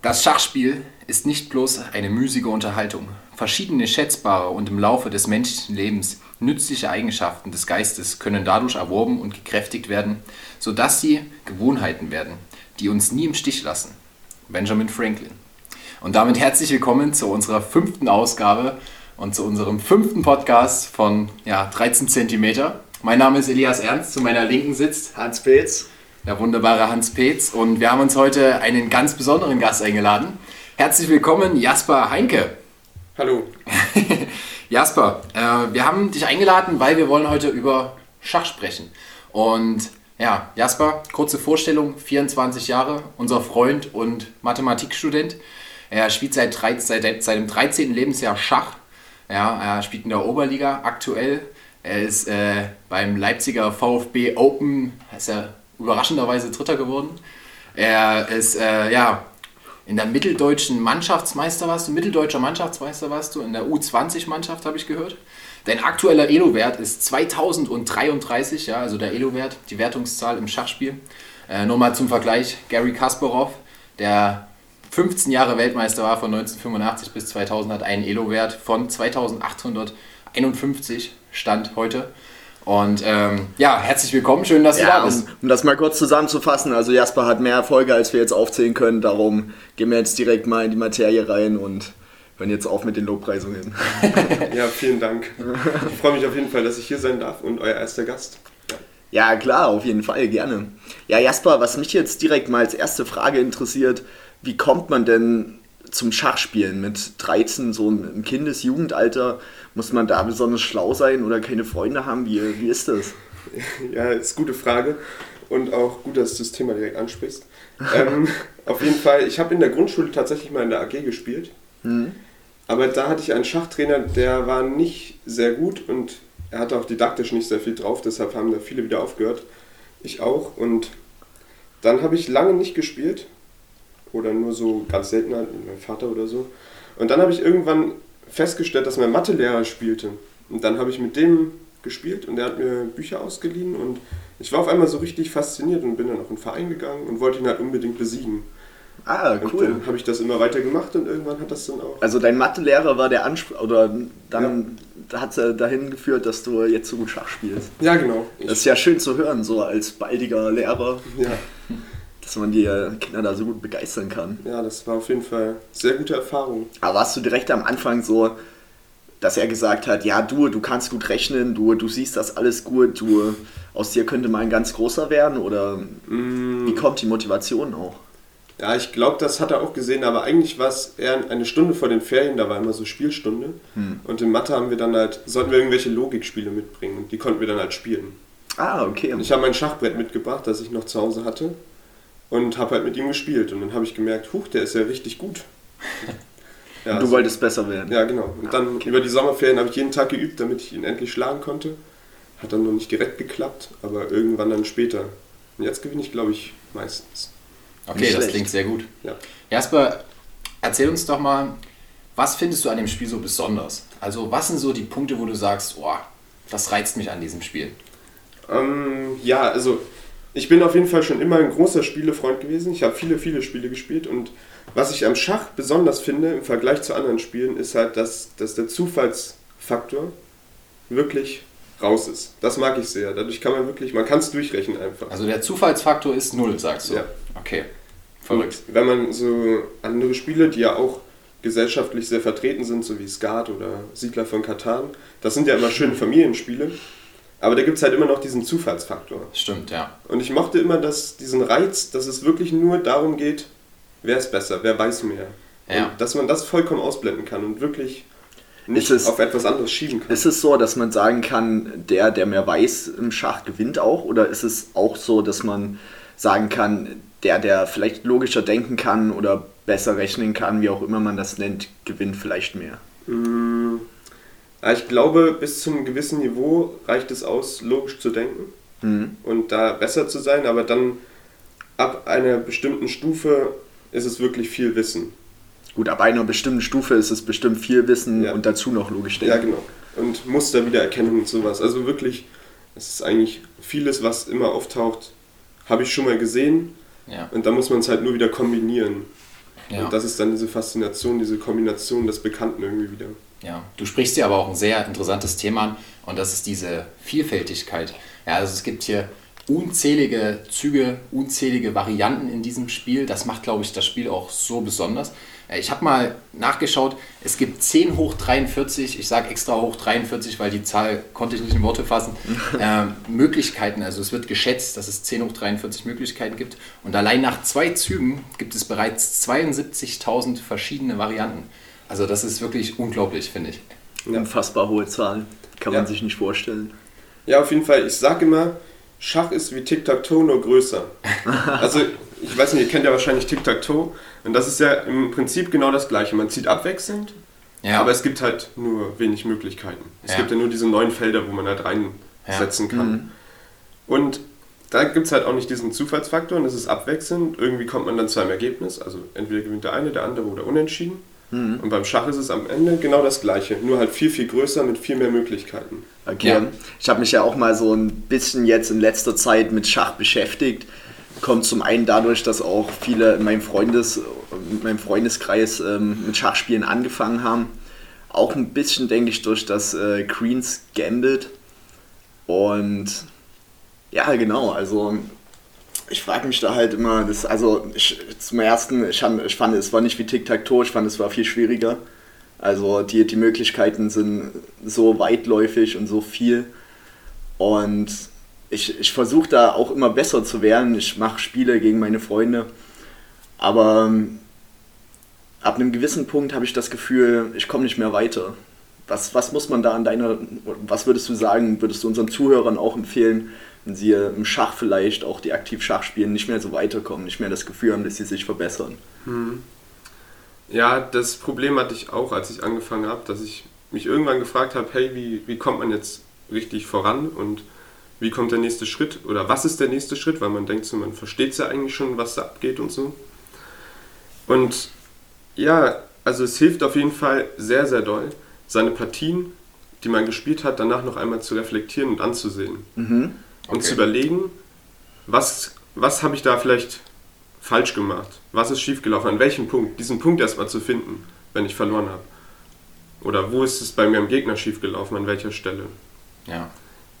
Das Schachspiel ist nicht bloß eine müßige Unterhaltung. Verschiedene schätzbare und im Laufe des menschlichen Lebens nützliche Eigenschaften des Geistes können dadurch erworben und gekräftigt werden, sodass sie Gewohnheiten werden, die uns nie im Stich lassen. Benjamin Franklin. Und damit herzlich willkommen zu unserer fünften Ausgabe und zu unserem fünften Podcast von ja, 13 cm. Mein Name ist Elias Ernst, zu meiner Linken sitzt Hans Pilz. Der wunderbare Hans Petz. Und wir haben uns heute einen ganz besonderen Gast eingeladen. Herzlich willkommen, Jasper Heinke. Hallo. Jasper, äh, wir haben dich eingeladen, weil wir wollen heute über Schach sprechen. Und ja, Jasper, kurze Vorstellung, 24 Jahre, unser Freund und Mathematikstudent. Er spielt seit, 13, seit seinem 13. Lebensjahr Schach. Ja, er spielt in der Oberliga aktuell. Er ist äh, beim Leipziger VfB Open, ist er überraschenderweise Dritter geworden. Er ist äh, ja in der mitteldeutschen Mannschaftsmeister warst du, mitteldeutscher Mannschaftsmeister warst du, in der U20-Mannschaft habe ich gehört. Dein aktueller Elo-Wert ist 2033, ja, also der Elo-Wert, die Wertungszahl im Schachspiel. Äh, nur mal zum Vergleich, Gary Kasparov, der 15 Jahre Weltmeister war von 1985 bis 2000, hat einen Elo-Wert von 2851, Stand heute. Und ähm, ja, herzlich willkommen, schön, dass du Ja, da bist. um, um das mal kurz zusammenzufassen, also Jasper hat mehr Erfolge, als wir jetzt aufzählen können, darum gehen wir jetzt direkt mal in die Materie rein und hören jetzt auf mit den Lobpreisungen. Ja, vielen Dank. Ich freue mich auf jeden Fall, dass ich hier sein darf und euer erster Gast. Ja, klar, auf jeden Fall, gerne. Ja, Jasper, was mich jetzt direkt mal als erste Frage interessiert, wie kommt man denn zum Schachspielen mit 13, so im Kindes-Jugendalter? Muss man da besonders schlau sein oder keine Freunde haben? Wie, wie ist das? Ja, ist eine gute Frage und auch gut, dass du das Thema direkt ansprichst. ähm, auf jeden Fall, ich habe in der Grundschule tatsächlich mal in der AG gespielt, Hm? aber da hatte ich einen Schachtrainer, der war nicht sehr gut und er hatte auch didaktisch nicht sehr viel drauf, deshalb haben da viele wieder aufgehört. Ich auch und dann habe ich lange nicht gespielt oder nur so ganz selten halt mit meinem Vater oder so. Und dann habe ich irgendwann festgestellt, dass mein Mathelehrer spielte. Und dann habe ich mit dem gespielt und er hat mir Bücher ausgeliehen und ich war auf einmal so richtig fasziniert und bin dann auf einen Verein gegangen und wollte ihn halt unbedingt besiegen. Ah, Und cool. dann habe ich das immer weiter gemacht und irgendwann hat das dann auch. Also dein Mathelehrer war der Anspruch, oder dann hat es dahin geführt, dass du jetzt so gut Schach spielst. Ja, genau. Das ist ja schön zu hören, so als baldiger Lehrer, ja, dass man die äh, Kinder da so gut begeistern kann. ja, das war auf jeden Fall sehr gute Erfahrung. Aber warst du direkt am Anfang so, dass er gesagt hat, ja du, du kannst gut rechnen, du, du siehst das alles gut, du aus dir könnte mal ein ganz großer werden oder Mm, wie kommt die Motivation auch? Ja, ich glaube, das hat er auch gesehen, aber eigentlich war es eher eine Stunde vor den Ferien, da war immer so Spielstunde. Und in Mathe haben wir dann halt, sollten wir irgendwelche Logikspiele mitbringen und die konnten wir dann halt spielen. Ah, okay. Und ich habe mein Schachbrett mitgebracht, das ich noch zu Hause hatte und habe halt mit ihm gespielt und dann habe ich gemerkt, huch, der ist ja richtig gut. Ja, du also- wolltest besser werden. Ja, genau. Und dann okay. über die Sommerferien habe ich jeden Tag geübt, damit ich ihn endlich schlagen konnte. Hat dann noch nicht direkt geklappt, aber irgendwann dann später. Und jetzt gewinne ich, glaube ich, meistens. Okay, Nicht das schlecht. klingt sehr gut. Ja. Jasper, erzähl uns doch mal, was findest du an dem Spiel so besonders? Also, was sind so die Punkte, wo du sagst, oh, das reizt mich an diesem Spiel? Ähm, ja, also ich bin auf jeden Fall schon immer ein großer Spielefreund gewesen. Ich habe viele, viele Spiele gespielt und was ich am Schach besonders finde im Vergleich zu anderen Spielen ist halt, dass, dass der Zufallsfaktor wirklich raus ist. Das mag ich sehr. Dadurch kann man wirklich, man kann es durchrechnen einfach. Also, der Zufallsfaktor ist null, sagst du? Ja. Okay, verrückt. Und wenn man so andere Spiele, die ja auch gesellschaftlich sehr vertreten sind, so wie Skat oder Siedler von Katan, das sind ja immer schöne Familienspiele, aber da gibt es halt immer noch diesen Zufallsfaktor. Stimmt, ja. Und ich mochte immer dass diesen Reiz, dass es wirklich nur darum geht, wer ist besser, wer weiß mehr. Ja. Und dass man das vollkommen ausblenden kann und wirklich nicht es- auf etwas anderes schieben kann. Ist es so, dass man sagen kann, der, der mehr weiß im Schach, gewinnt auch? Oder ist es auch so, dass man sagen kann, der, der vielleicht logischer denken kann oder besser rechnen kann, wie auch immer man das nennt, gewinnt vielleicht mehr? Mm, ja, Ich glaube, bis zu einem gewissen Niveau reicht es aus, logisch zu denken Mhm. und da besser zu sein, aber dann ab einer bestimmten Stufe ist es wirklich viel Wissen. Gut, ab einer bestimmten Stufe ist es bestimmt viel Wissen Ja. und dazu noch logisch Ja, denken. genau. Und Musterwiedererkennung und sowas. Also wirklich, es ist eigentlich vieles, was immer auftaucht, habe ich schon mal gesehen ja. und da muss man es halt nur wieder kombinieren. Ja. Und das ist dann diese Faszination, diese Kombination des Bekannten irgendwie wieder. Ja, du sprichst hier aber auch ein sehr interessantes Thema an und das ist diese Vielfältigkeit. Ja, also es gibt hier unzählige Züge, unzählige Varianten in diesem Spiel. Das macht, glaube ich, das Spiel auch so besonders. Ich habe mal nachgeschaut, es gibt 10 hoch 43, ich sage extra hoch 43, weil die Zahl konnte ich nicht in Worte fassen, äh, Möglichkeiten. Also es wird geschätzt, dass es 10 hoch 43 Möglichkeiten gibt. Und allein nach zwei Zügen gibt es bereits 72.000 verschiedene Varianten. Also das ist wirklich unglaublich, finde ich. Unfassbar hohe Zahlen. Kann Ja. man sich nicht vorstellen. Ja, auf jeden Fall. Ich sag immer, Schach ist wie Tic-Tac-Toe, nur größer. Also, ich weiß nicht, ihr kennt ja wahrscheinlich Tic-Tac-Toe. Und das ist ja im Prinzip genau das Gleiche. Man zieht abwechselnd, Ja, aber es gibt halt nur wenig Möglichkeiten. Es Ja. gibt ja nur diese neun Felder, wo man halt reinsetzen kann. Und da gibt es halt auch nicht diesen Zufallsfaktor und es ist abwechselnd. Irgendwie kommt man dann zu einem Ergebnis. Also entweder gewinnt der eine, der andere oder unentschieden. Und beim Schach ist es am Ende genau das Gleiche, nur halt viel, viel größer mit viel mehr Möglichkeiten. Okay. Ja. Ich habe mich ja auch mal so ein bisschen jetzt in letzter Zeit mit Schach beschäftigt. Kommt zum einen dadurch, dass auch viele in meinem, Freundes, in meinem Freundeskreis ähm, mit Schachspielen angefangen haben. Auch ein bisschen, denke ich, durch das äh, Queen's Gambit. Und ja, genau, also ich frage mich da halt immer, das, also ich, zum ersten, ich, ich fand, es war nicht wie Tic-Tac-Toe, ich fand, es war viel schwieriger. Also die, die Möglichkeiten sind so weitläufig und so viel. Und ich, ich versuche da auch immer besser zu werden. Ich mache Spiele gegen meine Freunde. Aber ähm, ab einem gewissen Punkt habe ich das Gefühl, ich komme nicht mehr weiter. Was, was muss man da an deiner, was würdest du sagen, würdest du unseren Zuhörern auch empfehlen, wenn sie im Schach vielleicht auch die aktiv Schach spielen, nicht mehr so weiterkommen, nicht mehr das Gefühl haben, dass sie sich verbessern? Ja, das Problem hatte ich auch, als ich angefangen habe, dass ich mich irgendwann gefragt habe, hey, wie, wie kommt man jetzt richtig voran und wie kommt der nächste Schritt oder was ist der nächste Schritt, weil man denkt so, man versteht ja eigentlich schon, was da abgeht und so. Und ja, also es hilft auf jeden Fall sehr, sehr doll, seine Partien, die man gespielt hat, danach noch einmal zu reflektieren und anzusehen. Und Okay. zu überlegen, was, was habe ich da vielleicht falsch gemacht? Was ist schiefgelaufen? An welchem Punkt? Diesen Punkt erstmal zu finden, wenn ich verloren habe. Oder wo ist es bei mir am Gegner schiefgelaufen? An welcher Stelle? ja.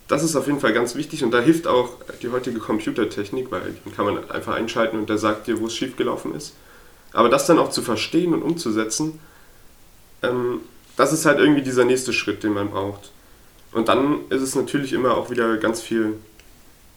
Das ist auf jeden Fall ganz wichtig und da hilft auch die heutige Computertechnik, weil den kann man einfach einschalten und der sagt dir, wo es schiefgelaufen ist. Aber das dann auch zu verstehen und umzusetzen, ähm, das ist halt irgendwie dieser nächste Schritt, den man braucht. Und dann ist es natürlich immer auch wieder ganz viel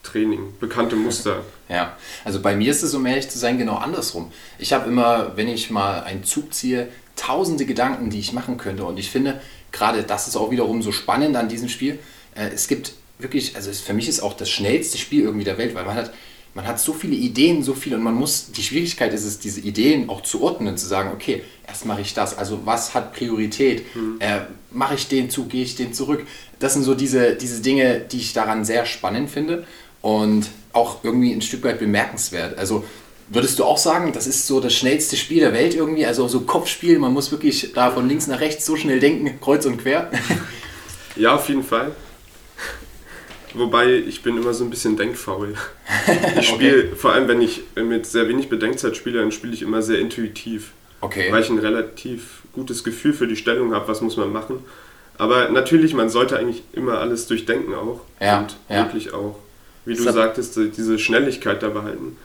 Training, bekannte Muster. Ja, also bei mir ist es, um ehrlich zu sein, genau andersrum. Ich habe immer, wenn ich mal einen Zug ziehe, tausende Gedanken, die ich machen könnte. Und ich finde, gerade das ist auch wiederum so spannend an diesem Spiel. Äh, es gibt wirklich, also für mich ist auch das schnellste Spiel irgendwie der Welt, weil man hat, man hat so viele Ideen, so viele und man muss, die Schwierigkeit ist es, diese Ideen auch zu ordnen, zu sagen, okay, erst mache ich das, also was hat Priorität, äh, mache ich den Zug, gehe ich den zurück. Das sind so diese, diese Dinge, die ich daran sehr spannend finde und auch irgendwie ein Stück weit bemerkenswert. Also würdest du auch sagen, das ist so das schnellste Spiel der Welt irgendwie, also so Kopfspiel, man muss wirklich da von links nach rechts so schnell denken, kreuz und quer. Ja, auf jeden Fall. Wobei ich bin immer so ein bisschen denkfaul. Ich spiele, vor allem wenn ich mit sehr wenig Bedenkzeit spiele, dann spiele ich immer sehr intuitiv. Okay. Weil ich ein relativ gutes Gefühl für die Stellung habe, was muss man machen. Aber natürlich, man sollte eigentlich immer alles durchdenken auch. Ja, und ja. wirklich auch, wie Das du sagtest, diese Schnelligkeit da behalten.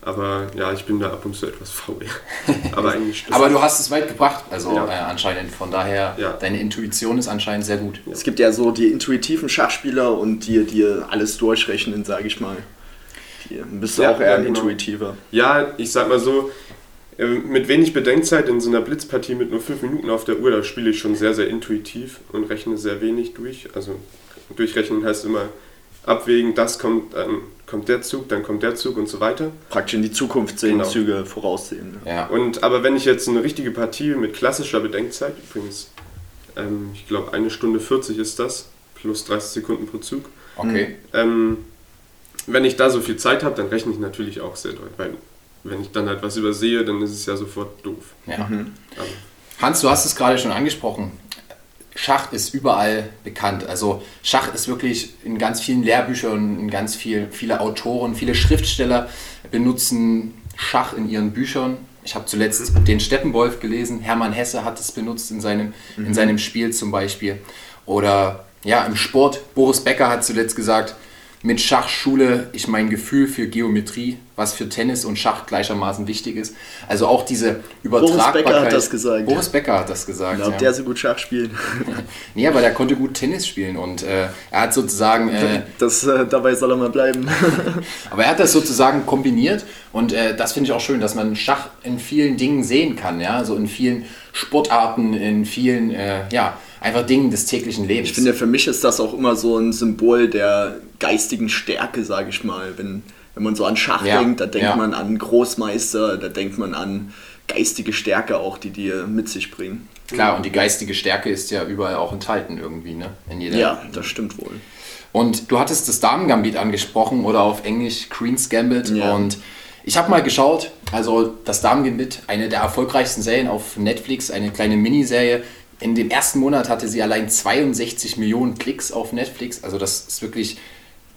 Aber ja, ich bin da ab und zu etwas faul. Aber eigentlich stimmt Aber du hast es weit gebracht, also Ja. äh, anscheinend. Von daher, Ja. deine Intuition ist anscheinend sehr gut. Es gibt ja so die intuitiven Schachspieler und die, die alles durchrechnen, sage ich mal. Die bist du Ja, auch eher genau. intuitiver. Ja, ich sag mal so, äh, mit wenig Bedenkzeit in so einer Blitzpartie mit nur fünf Minuten auf der Uhr, da spiele ich schon sehr, sehr intuitiv und rechne sehr wenig durch. Also durchrechnen heißt immer abwägen, das kommt, dann kommt der Zug, dann kommt der Zug und so weiter. Praktisch in die Zukunft sehen, Genau. Züge voraussehen. ne? Ja. Und, aber wenn ich jetzt eine richtige Partie mit klassischer Bedenkzeit, übrigens, ähm, ich glaube eine Stunde 40 ist das, plus 30 Sekunden pro Zug, Okay. ähm, wenn ich da so viel Zeit habe, dann rechne ich natürlich auch sehr doll, weil wenn ich dann halt was übersehe, dann ist es ja sofort doof. Ja. Aber Hans, du hast es gerade schon angesprochen. Schach ist überall bekannt. Also Schach ist wirklich in ganz vielen Lehrbüchern, in ganz viel, viele Autoren, viele Schriftsteller benutzen Schach in ihren Büchern. Ich habe zuletzt den Steppenwolf gelesen. Hermann Hesse hat es benutzt in seinem, in seinem Spiel zum Beispiel. Oder ja, im Sport. Boris Becker hat zuletzt gesagt, mit Schachschule ich mein Gefühl für Geometrie, was für Tennis und Schach gleichermaßen wichtig ist. Also auch diese Übertragbarkeit. Boris Becker hat das gesagt. Boris Becker hat das gesagt. Glaubt ja. der so gut Schach spielt? Nee, aber der konnte gut Tennis spielen und äh, er hat sozusagen, äh, Das, äh, dabei soll er mal bleiben. aber er hat das sozusagen kombiniert und äh, das finde ich auch schön, dass man Schach in vielen Dingen sehen kann, ja, so in vielen Sportarten, in vielen, äh, ja, einfach Dingen des täglichen Lebens. Ich finde, für mich ist das auch immer so ein Symbol der geistigen Stärke, sage ich mal. Wenn, wenn man so an Schach Ja, denkt, da denkt ja. man an Großmeister, da denkt man an geistige Stärke auch, die die mit sich bringen. Klar, und die geistige Stärke ist ja überall auch enthalten irgendwie, ne? In jeder, Ja, das stimmt wohl. Und du hattest das Damen-Gambit angesprochen oder auf Englisch Queen's Gambit. Ja. Und ich habe mal geschaut, also das Damen-Gambit, eine der erfolgreichsten Serien auf Netflix, eine kleine Miniserie. In dem ersten Monat hatte sie allein 62 Millionen Klicks auf Netflix. Also das ist wirklich,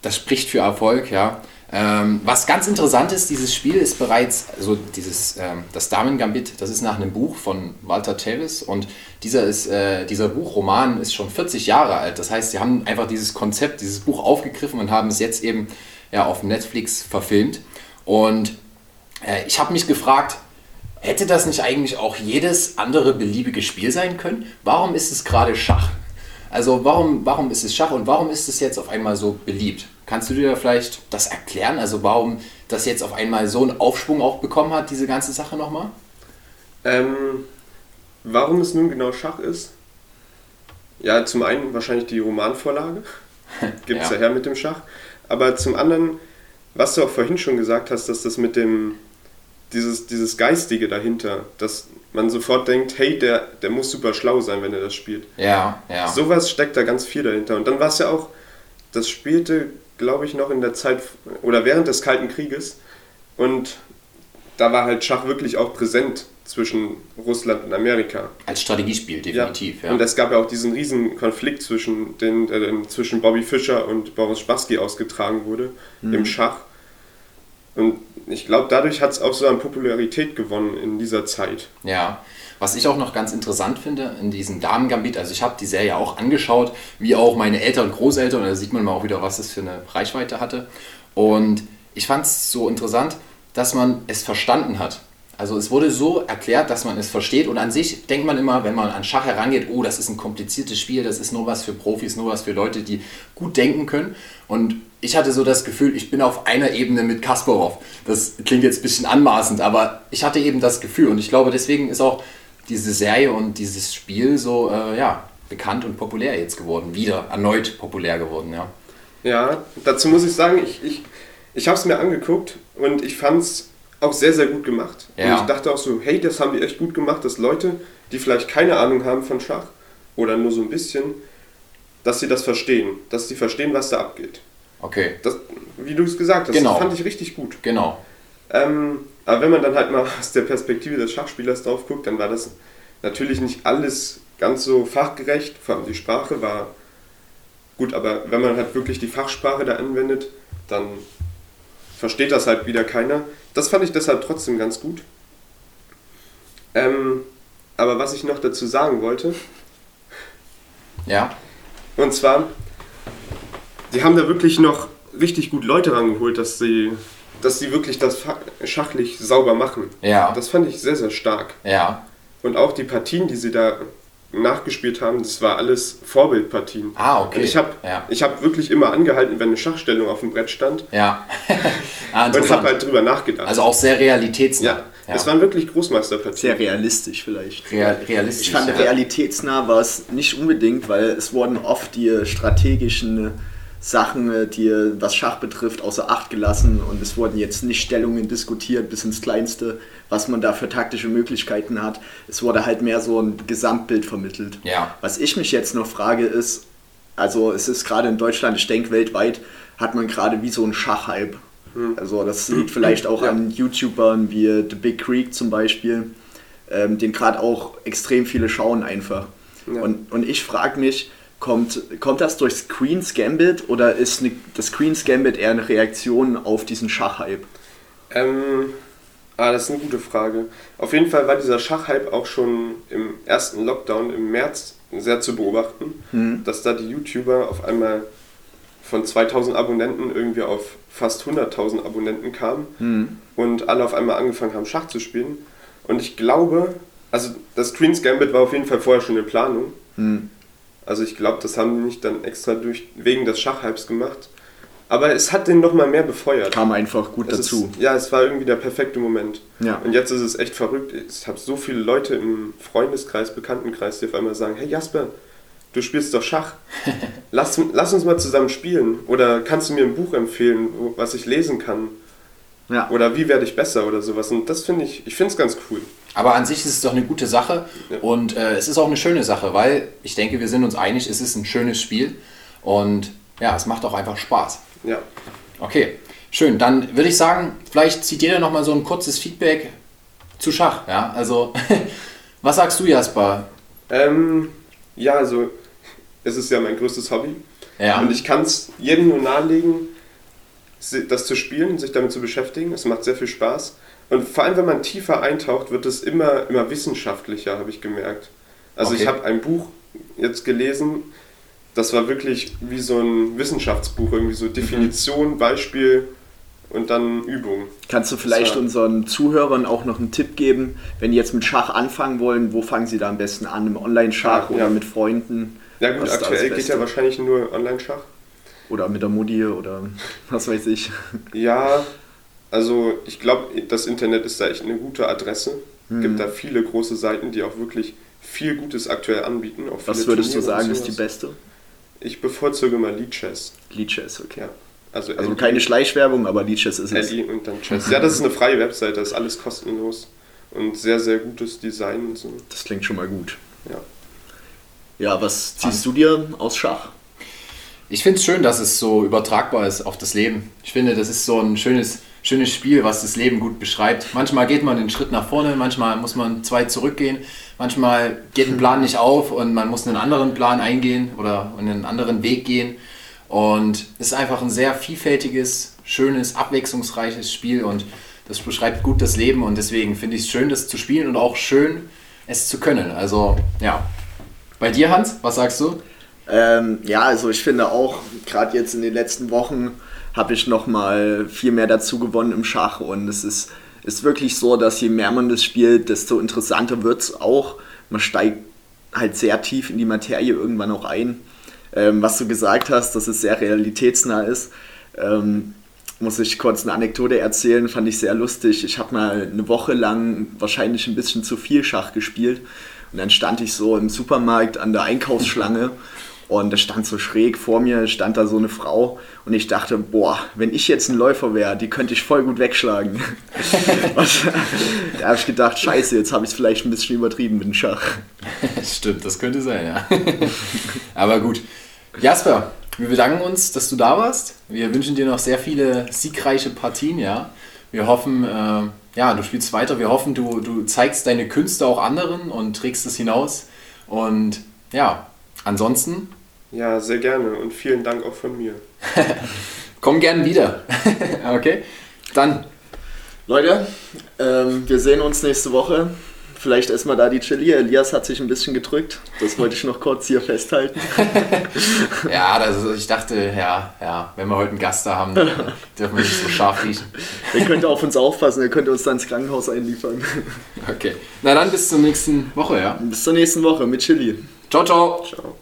das spricht für Erfolg, ja. Ähm, was ganz interessant ist, dieses Spiel ist bereits, also dieses, ähm, das Damen-Gambit, das ist nach einem Buch von Walter Tevis und dieser, ist, äh, dieser Buchroman ist schon 40 Jahre alt. Das heißt, sie haben einfach dieses Konzept, dieses Buch aufgegriffen und haben es jetzt eben ja, auf Netflix verfilmt. Und äh, ich habe mich gefragt, hätte das nicht eigentlich auch jedes andere beliebige Spiel sein können? Warum ist es gerade Schach? Also warum, warum ist es Schach und warum ist es jetzt auf einmal so beliebt? Kannst du dir vielleicht das erklären? Also warum das jetzt auf einmal so einen Aufschwung auch bekommen hat, diese ganze Sache nochmal? Ähm, warum es nun genau Schach ist? Ja, zum einen wahrscheinlich die Romanvorlage. Gibt es Ja. ja. her mit dem Schach. Aber zum anderen, was du auch vorhin schon gesagt hast, dass das mit dem, dieses, dieses Geistige dahinter, dass man sofort denkt, hey, der, der muss super schlau sein, wenn er das spielt. Ja, ja. Sowas steckt da ganz viel dahinter. Und dann war es ja auch, das spielte, glaube ich, noch in der Zeit oder während des Kalten Krieges. Und da war halt Schach wirklich auch präsent zwischen Russland und Amerika. Als Strategiespiel, definitiv. Ja. Und es gab ja auch diesen riesen Konflikt zwischen, den, dann zwischen Bobby Fischer und Boris Spassky ausgetragen wurde im Schach. Und ich glaube, dadurch hat es auch so an Popularität gewonnen in dieser Zeit. Ja, was ich auch noch ganz interessant finde in diesem Damen-Gambit, also ich habe die Serie auch angeschaut, wie auch meine Eltern und Großeltern, und da sieht man mal auch wieder, was es für eine Reichweite hatte. Und ich fand es so interessant, dass man es verstanden hat. Also es wurde so erklärt, dass man es versteht und an sich denkt man immer, wenn man an Schach herangeht, oh, das ist ein kompliziertes Spiel, das ist nur was für Profis, nur was für Leute, die gut denken können. Und ich hatte so das Gefühl, ich bin auf einer Ebene mit Kasparov. Das klingt jetzt ein bisschen anmaßend, aber ich hatte eben das Gefühl und ich glaube, deswegen ist auch diese Serie und dieses Spiel so äh, ja, bekannt und populär jetzt geworden, wieder erneut populär geworden, ja. Ja, dazu muss ich sagen, ich, ich, ich habe es mir angeguckt und ich fand es auch sehr, sehr gut gemacht. Ja. Und ich dachte auch so, hey, das haben die echt gut gemacht, dass Leute, die vielleicht keine Ahnung haben von Schach oder nur so ein bisschen, dass sie das verstehen, dass sie verstehen, was da abgeht. Okay, Das, wie du es gesagt hast, Genau. das fand ich richtig gut. genau. Ähm, aber wenn man dann halt mal aus der Perspektive des Schachspielers drauf guckt, dann war das natürlich nicht alles ganz so fachgerecht. Vor allem die Sprache war gut, aber wenn man halt wirklich die Fachsprache da anwendet, dann versteht das halt wieder keiner. Das fand ich deshalb trotzdem ganz gut. Ähm, aber was ich noch dazu sagen wollte, Ja, und zwar, die haben da wirklich noch richtig gut Leute rangeholt, dass sie, dass sie wirklich das schachlich sauber machen. ja, Das fand ich sehr, sehr stark. ja. Und auch die Partien, die sie da nachgespielt haben, das war alles Vorbildpartien. Ah, okay. Und ich habe Ja. ich hab wirklich immer angehalten, wenn eine Schachstellung auf dem Brett stand Ja. ah, und habe halt drüber nachgedacht. also auch sehr realitätsnah. ja, es waren wirklich Großmeisterpartien. Sehr realistisch vielleicht. Real, realistisch. Ich fand, ja. realitätsnah war es nicht unbedingt, weil es wurden oft die strategischen Sachen, die was Schach betrifft, außer Acht gelassen und es wurden jetzt nicht Stellungen diskutiert bis ins Kleinste, was man da für taktische Möglichkeiten hat. Es wurde halt mehr so ein Gesamtbild vermittelt. Ja. Was ich mich jetzt noch frage ist, also es ist gerade in Deutschland, ich denke weltweit, hat man gerade wie so einen Schachhype. Also das liegt vielleicht auch Ja. an YouTubern wie The Big Creek zum Beispiel, ähm, den gerade auch extrem viele schauen einfach. Ja. Und, und ich frage mich, kommt, kommt das durch Queen's Gambit oder ist ne, das Queen's Gambit eher eine Reaktion auf diesen Schachhype? Ähm, Ah, das ist eine gute Frage. Auf jeden Fall war dieser Schachhype auch schon im ersten Lockdown im März sehr zu beobachten, dass da die YouTuber auf einmal von 2000 Abonnenten irgendwie auf fast 100.000 Abonnenten kamen und alle auf einmal angefangen haben, Schach zu spielen. Und ich glaube, also das Queen's Gambit war auf jeden Fall vorher schon in Planung. Also ich glaube, das haben die nicht dann extra durch, wegen des Schachhypes gemacht. Aber es hat den nochmal mehr befeuert. Kam einfach gut Es dazu. Ist, ja, es war irgendwie der perfekte Moment. Ja. Und jetzt ist es echt verrückt. Ich habe so viele Leute im Freundeskreis, Bekanntenkreis, die auf einmal sagen, hey Jasper, du spielst doch Schach. Lass, lass uns mal zusammen spielen. Oder kannst du mir ein Buch empfehlen, was ich lesen kann? ja. Oder wie werde ich besser oder sowas. Und das finde ich, ich finde es ganz cool. Aber an sich ist es doch eine gute Sache Ja. und äh, es ist auch eine schöne Sache, weil ich denke, wir sind uns einig, es ist ein schönes Spiel und ja, es macht auch einfach Spaß. Ja. Okay, schön. Dann würde ich sagen, vielleicht zieht jeder noch mal so ein kurzes Feedback zu Schach. Ja, also was sagst du, Jasper? Ähm, ja, also es ist ja mein größtes Hobby. Ja. Und ich kann es jedem nur nahelegen, das zu spielen, sich damit zu beschäftigen. Es macht sehr viel Spaß. Und vor allem, wenn man tiefer eintaucht, wird es immer, immer wissenschaftlicher, habe ich gemerkt. Also Okay. ich habe ein Buch jetzt gelesen, das war wirklich wie so ein Wissenschaftsbuch, irgendwie so Definition, Beispiel und dann Übung. Kannst du vielleicht So. unseren Zuhörern auch noch einen Tipp geben, wenn die jetzt mit Schach anfangen wollen, wo fangen sie da am besten an? Im Online-Schach Ja, oder ja. mit Freunden? Ja gut, aktuell geht ja wahrscheinlich nur Online-Schach. Oder mit der Mutti oder was weiß ich. Ja, also ich glaube, das Internet ist da echt eine gute Adresse. Es Mhm. gibt da viele große Seiten, die auch wirklich viel Gutes aktuell anbieten. Auch Was viele würdest du Turniere und sagen, ist die beste? Ich bevorzuge mal Lead Chess. Lead Chess, okay. Ja. Also, Also LI, keine Schleichwerbung, aber Lead Chess ist es. LI und dann Chess. Ja, das ist eine freie Webseite, das ist alles kostenlos. Und sehr, sehr gutes Design und so. Das klingt schon mal gut. Ja. Ja, was ziehst du dir aus Schach? Ich finde es schön, dass es so übertragbar ist auf das Leben. Ich finde, das ist so ein schönes, schönes Spiel, was das Leben gut beschreibt. Manchmal geht man den Schritt nach vorne, manchmal muss man zwei zurückgehen, manchmal geht ein Plan nicht auf und man muss einen anderen Plan eingehen oder einen anderen Weg gehen. Und es ist einfach ein sehr vielfältiges, schönes, abwechslungsreiches Spiel und das beschreibt gut das Leben und deswegen finde ich es schön, das zu spielen und auch schön, es zu können. Also ja. Bei dir, Hans, was sagst du? Ähm, ja, also ich finde auch, gerade jetzt in den letzten Wochen habe ich nochmal viel mehr dazu gewonnen im Schach und es ist, ist wirklich so, dass je mehr man das spielt, desto interessanter wird es auch. Man steigt halt sehr tief in die Materie irgendwann auch ein. Ähm, was du gesagt hast, dass es sehr realitätsnah ist, ähm, muss ich kurz eine Anekdote erzählen, fand ich sehr lustig. Ich habe mal eine Woche lang wahrscheinlich ein bisschen zu viel Schach gespielt und dann stand ich so im Supermarkt an der Einkaufsschlange und da stand so schräg vor mir, stand da so eine Frau und ich dachte, boah, wenn ich jetzt ein Läufer wäre, die könnte ich voll gut wegschlagen. und da habe ich gedacht, scheiße, jetzt habe ich es vielleicht ein bisschen übertrieben mit dem Schach. Stimmt, das könnte sein, ja. Aber gut. Jasper, wir bedanken uns, dass du da warst. Wir wünschen dir noch sehr viele siegreiche Partien, ja. Wir hoffen, äh, ja, du spielst weiter. Wir hoffen, du, du zeigst deine Künste auch anderen und trägst es hinaus. Und ja, ansonsten Ja, sehr gerne und vielen Dank auch von mir. komm gern wieder. okay? Dann, Leute, ähm, wir sehen uns nächste Woche. Vielleicht erstmal da die Chili. Elias hat sich ein bisschen gedrückt. Das wollte ich noch kurz hier festhalten. ja, also ich dachte, ja, ja, wenn wir heute einen Gast da haben, dürfen wir nicht so scharf riechen. Ihr könnt auf uns aufpassen, ihr könnt uns dann ins Krankenhaus einliefern. Okay. Na dann bis zur nächsten Woche, ja. Bis zur nächsten Woche mit Chili. Ciao, ciao. Ciao.